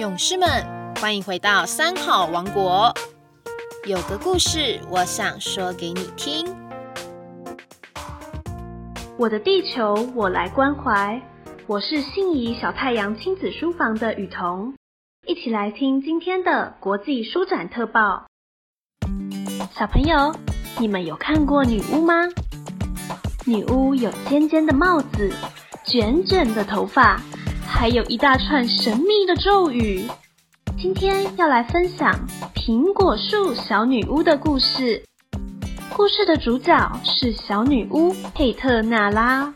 勇士们，欢迎回到三好王国。有个故事，我想说给你听。我的地球，我来关怀。我是信宜小太阳亲子书房的雨桐，一起来听今天的国际书展特报。小朋友，你们有看过女巫吗？女巫有尖尖的帽子，卷卷的头发。还有一大串神秘的咒语。今天要来分享苹果树小女巫的故事。故事的主角是小女巫佩特娜拉。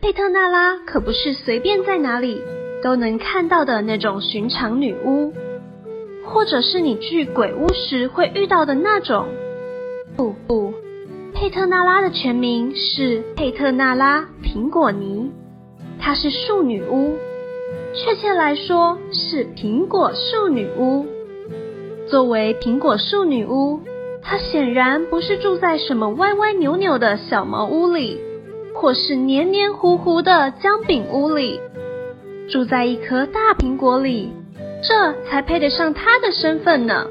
佩特娜拉可不是随便在哪里都能看到的那种寻常女巫，或者是你去鬼屋时会遇到的那种。不不。佩特纳拉的全名是佩特纳拉·苹果尼，她是树女巫，确切来说是苹果树女巫。作为苹果树女巫，她显然不是住在什么歪歪扭扭的小茅屋里，或是黏黏糊糊的姜饼屋里，住在一颗大苹果里，这才配得上她的身份呢。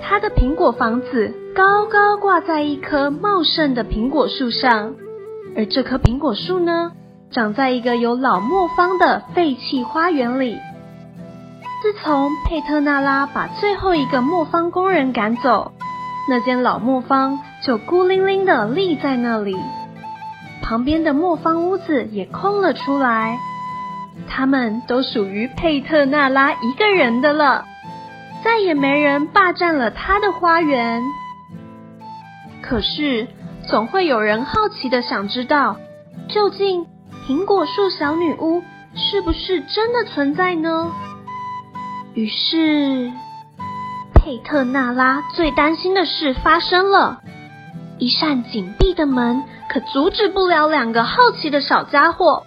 她的苹果房子。高高挂在一棵茂盛的苹果树上，而这棵苹果树呢，长在一个有老磨坊的废弃花园里。自从佩特纳拉把最后一个磨坊工人赶走，那间老磨坊就孤零零的立在那里，旁边的磨坊屋子也空了出来，他们都属于佩特纳拉一个人的了，再也没人霸占了他的花园。可是，总会有人好奇的想知道，究竟苹果树小女巫是不是真的存在呢？于是，佩特纳拉最担心的事发生了：一扇紧闭的门可阻止不了两个好奇的小家伙。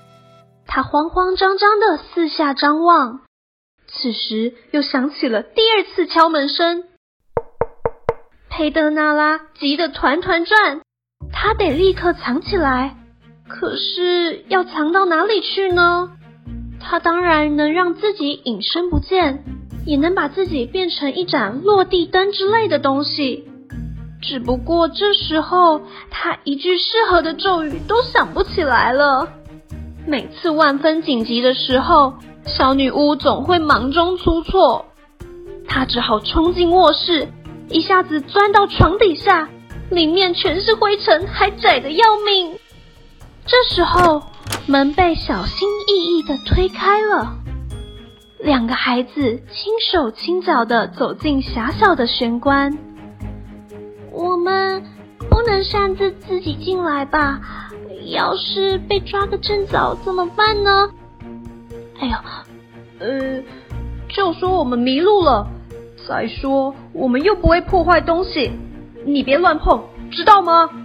他慌慌张张的四下张望，此时又响起了第二次敲门声。佩德纳拉急得团团转，他得立刻藏起来。可是要藏到哪里去呢？他当然能让自己隐身不见，也能把自己变成一盏落地灯之类的东西。只不过这时候他一句适合的咒语都想不起来了。每次万分紧急的时候，小女巫总会忙中出错，她只好冲进卧室。一下子钻到床底下，里面全是灰尘，还窄的要命。这时候，门被小心翼翼的推开了，两个孩子轻手轻脚的走进狭小的玄关。我们不能擅自自己进来吧？要是被抓个正着怎么办呢？哎呀，呃，就说我们迷路了。再说，我们又不会破坏东西，你别乱碰，知道吗？快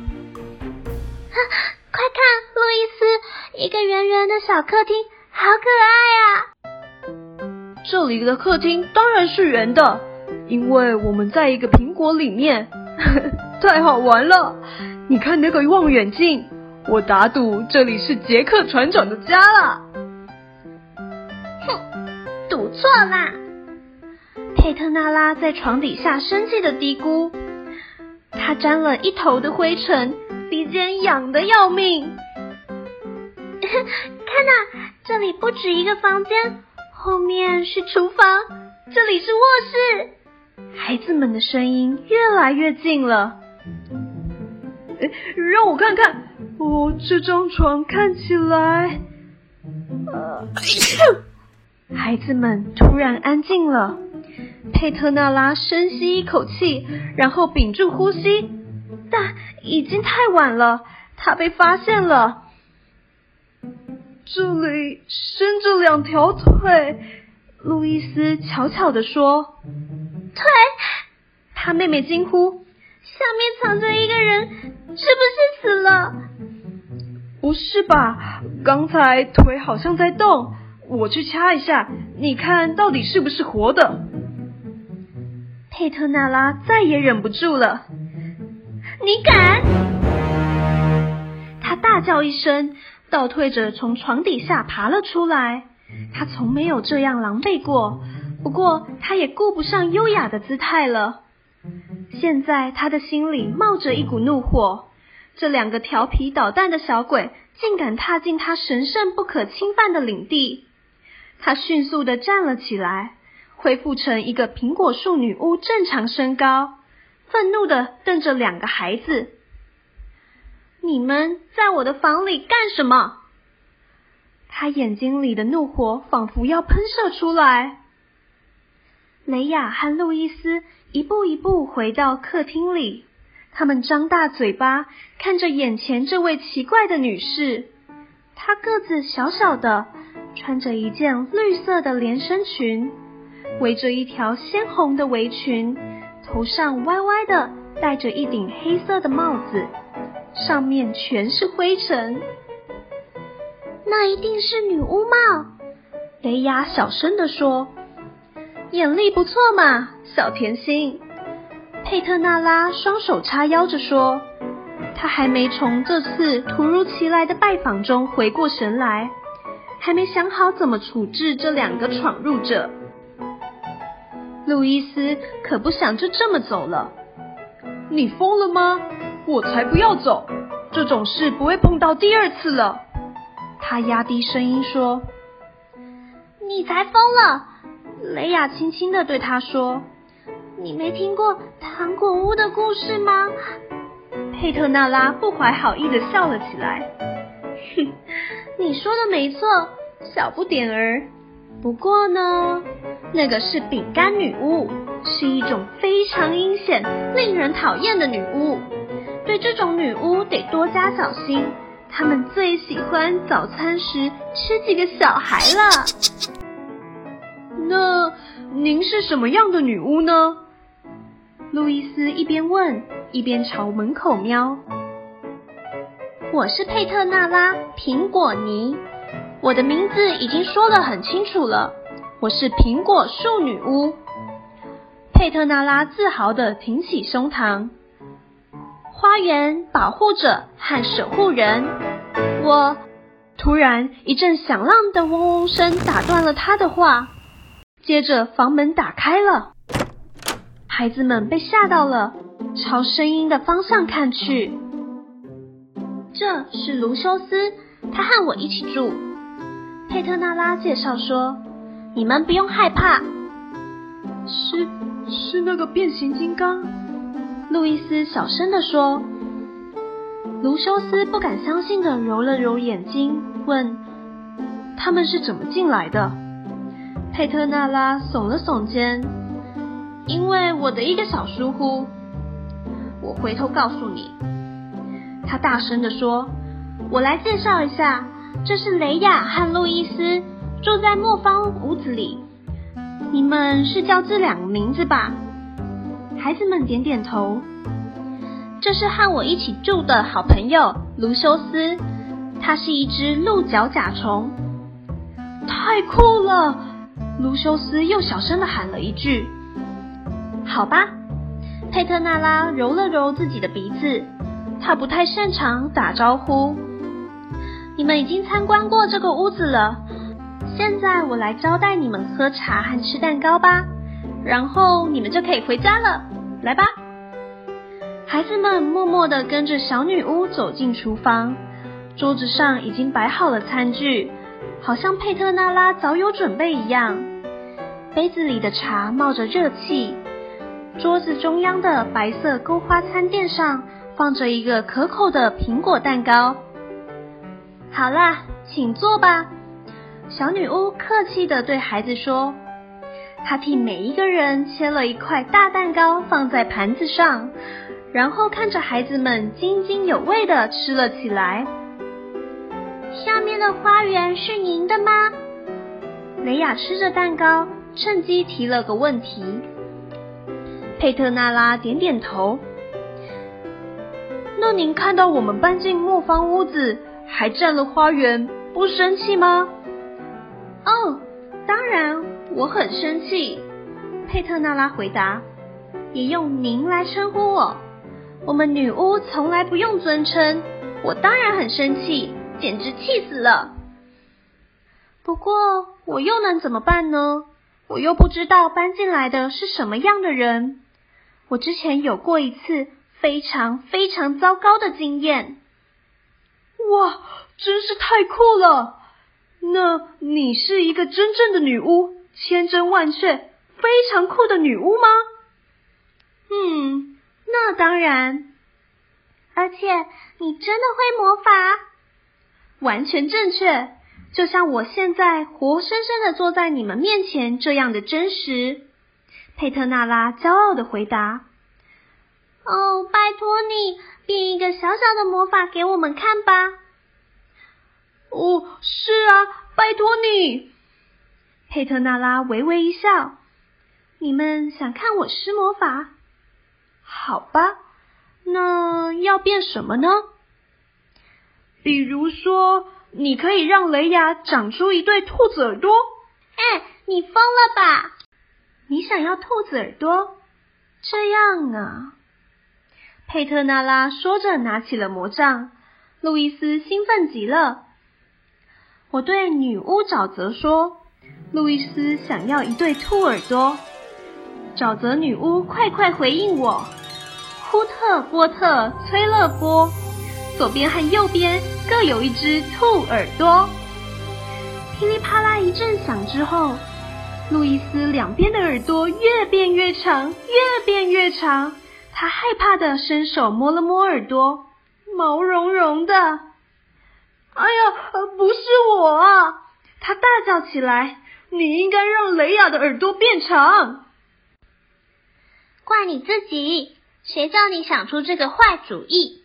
看，路易斯，一个圆圆的小客厅，好可爱啊！这里的客厅当然是圆的，因为我们在一个苹果里面，太好玩了！你看那个望远镜，我打赌这里是杰克船长的家了。哼，赌错啦！佩特娜拉在床底下生气的嘀咕，他沾了一头的灰尘，鼻尖痒得要命。看呐，这里不止一个房间，后面是厨房，这里是卧室。孩子们的声音越来越近了。哎，让我看看，哦，这张床看起来……呃，孩子们突然安静了。佩特纳拉深吸一口气，然后屏住呼吸，但已经太晚了，他被发现了。这里伸着两条腿，路易斯悄悄地说：“腿！”他妹妹惊呼：“下面藏着一个人，是不是死了？”“不是吧？刚才腿好像在动，我去掐一下，你看到底是不是活的？”佩特纳拉再也忍不住了，你敢！他大叫一声，倒退着从床底下爬了出来。他从没有这样狼狈过，不过他也顾不上优雅的姿态了。现在他的心里冒着一股怒火，这两个调皮捣蛋的小鬼竟敢踏进他神圣不可侵犯的领地。他迅速的站了起来，恢复成一个苹果树女巫正常身高，愤怒的瞪着两个孩子：“你们在我的房里干什么？”他眼睛里的怒火仿佛要喷射出来。雷亚和路易斯一步一步回到客厅里，他们张大嘴巴看着眼前这位奇怪的女士。她个子小小的，穿着一件绿色的连身裙，围着一条鲜红的围裙，头上歪歪的戴着一顶黑色的帽子，上面全是灰尘。那一定是女巫帽，雷雅小声的说：“眼力不错嘛，小甜心。”佩特纳拉双手叉腰着说：“他还没从这次突如其来的拜访中回过神来，还没想好怎么处置这两个闯入者。”路易斯可不想就这么走了。你疯了吗？我才不要走！这种事不会碰到第二次了。他压低声音说：“你才疯了！”雷亚轻轻的对他说：“你没听过糖果屋的故事吗？”佩特纳拉不怀好意的笑了起来：“哼，你说的没错，小不点儿。不过呢，那个是饼干女巫，是一种非常阴险、令人讨厌的女巫。对这种女巫得多加小心。”她们最喜欢早餐时吃几个小孩了。那您是什么样的女巫呢？路易斯一边问，一边朝门口瞄。我是佩特纳拉苹果泥，我的名字已经说得很清楚了，我是苹果树女巫。佩特纳拉自豪地挺起胸膛。花园保护者和守护人，我突然一阵响亮的嗡嗡声打断了他的话，接着房门打开了，孩子们被吓到了，朝声音的方向看去。这是卢修斯，他和我一起住。佩特纳拉介绍说：“你们不用害怕。”是是那个变形金刚。路易斯小声地说：“卢修斯不敢相信的揉了揉眼睛，问：他们是怎么进来的？”佩特纳拉耸了耸肩：“因为我的一个小疏忽，我回头告诉你。”他大声的说：“我来介绍一下，这是雷亚和路易斯，住在磨坊屋子里。你们是叫这两个名字吧？”孩子们点点头。这是和我一起住的好朋友卢修斯，它是一只鹿角甲虫。太酷了！卢修斯又小声的喊了一句。好吧，佩特纳拉揉了揉自己的鼻子，他不太擅长打招呼。你们已经参观过这个屋子了，现在我来招待你们喝茶和吃蛋糕吧，然后你们就可以回家了。来吧，孩子们默默地跟着小女巫走进厨房。桌子上已经摆好了餐具，好像佩特纳拉早有准备一样。杯子里的茶冒着热气。桌子中央的白色勾花餐垫上放着一个可口的苹果蛋糕。好啦，请坐吧。小女巫客气地对孩子说。她替每一个人切了一块大蛋糕，放在盘子上，然后看着孩子们津津有味的吃了起来。下面的花园是您的吗？雷亚吃着蛋糕，趁机提了个问题。佩特纳拉点点头。那您看到我们搬进磨坊屋子，还占了花园，不生气吗？哦，当然。我很生气，佩特纳拉回答，也用您来称呼我。我们女巫从来不用尊称，我当然很生气，简直气死了。不过我又能怎么办呢？我又不知道搬进来的是什么样的人。我之前有过一次非常非常糟糕的经验。哇，真是太酷了！那你是一个真正的女巫，千真万确，非常酷的女巫吗？嗯，那当然。而且你真的会魔法？完全正确，就像我现在活生生的坐在你们面前这样的真实。佩特纳拉骄傲的回答：“哦，拜托你变一个小小的魔法给我们看吧。”哦，是啊，拜托你。佩特纳拉微微一笑：“你们想看我施魔法？好吧，那要变什么呢？比如说，你可以让雷亚长出一对兔子耳朵。哎，你疯了吧？你想要兔子耳朵？这样啊。”佩特纳拉说着，拿起了魔杖。路易斯兴奋极了。我对女巫沼泽说：“路易斯想要一对兔耳朵。”沼泽女巫快快回应我：“呼特、波特、崔勒波，左边和右边各有一只兔耳朵。”噼里啪啦一阵响之后，路易斯两边的耳朵越变越长，越变越长。他害怕的伸手摸了摸耳朵，毛茸茸的。哎呀，不是我啊！他大叫起来：“你应该让雷亚的耳朵变长。”怪你自己，谁叫你想出这个坏主意？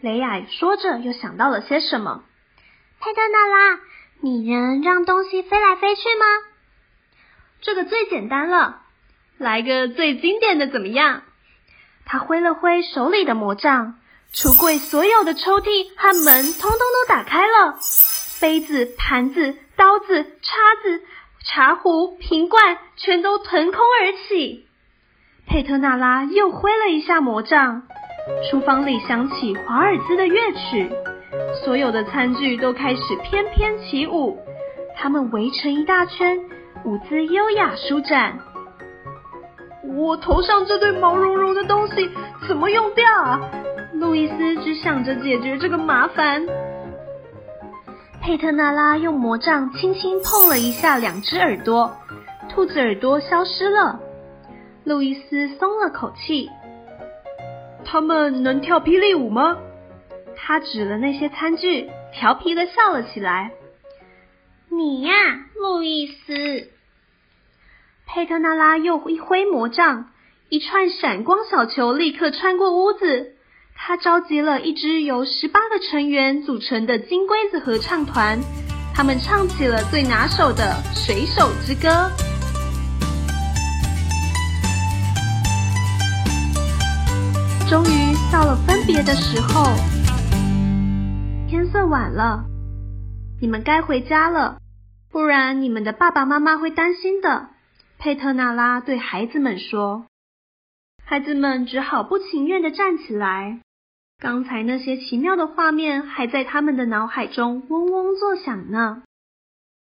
雷亚说着，又想到了些什么。佩特娜拉，你能让东西飞来飞去吗？这个最简单了，来个最经典的怎么样？他挥了挥手里的魔杖。橱柜所有的抽屉和门通通都打开了，杯子、盘子、刀子、叉子、茶壶、瓶罐全都腾空而起。佩特纳拉又挥了一下魔杖，厨房里响起华尔兹的乐曲，所有的餐具都开始翩翩起舞，他们围成一大圈，舞姿优雅舒展。我头上这对毛茸茸的东西怎么用掉啊？路易斯只想着解决这个麻烦。佩特纳拉用魔杖轻轻碰了一下两只耳朵，兔子耳朵消失了。路易斯松了口气。他们能跳霹雳舞吗？他指了那些餐具，调皮的笑了起来。你呀，路易斯。佩特纳拉又一挥魔杖，一串闪光小球立刻穿过屋子。他召集了一支由十八个成员组成的金龟子合唱团，他们唱起了最拿手的《水手之歌》。终于到了分别的时候，天色晚了，你们该回家了，不然你们的爸爸妈妈会担心的。佩特纳拉对孩子们说。孩子们只好不情愿的站起来。刚才那些奇妙的画面还在他们的脑海中嗡嗡作响呢。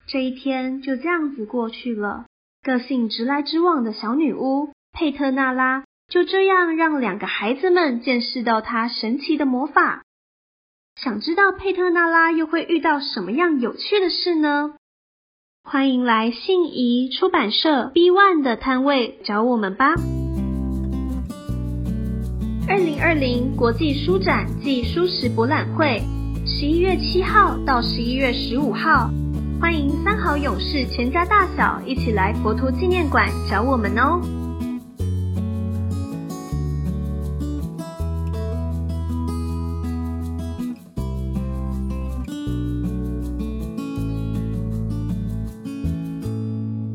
这一天就这样子过去了。个性直来直往的小女巫佩特纳拉就这样让两个孩子们见识到她神奇的魔法。想知道佩特纳拉又会遇到什么样有趣的事呢？欢迎来信宜出版社 B One 的摊位找我们吧。二零二零国际书展暨书食博览会，十一月七号到十一月十五号，欢迎三好勇士全家大小一起来佛陀纪念馆找我们哦。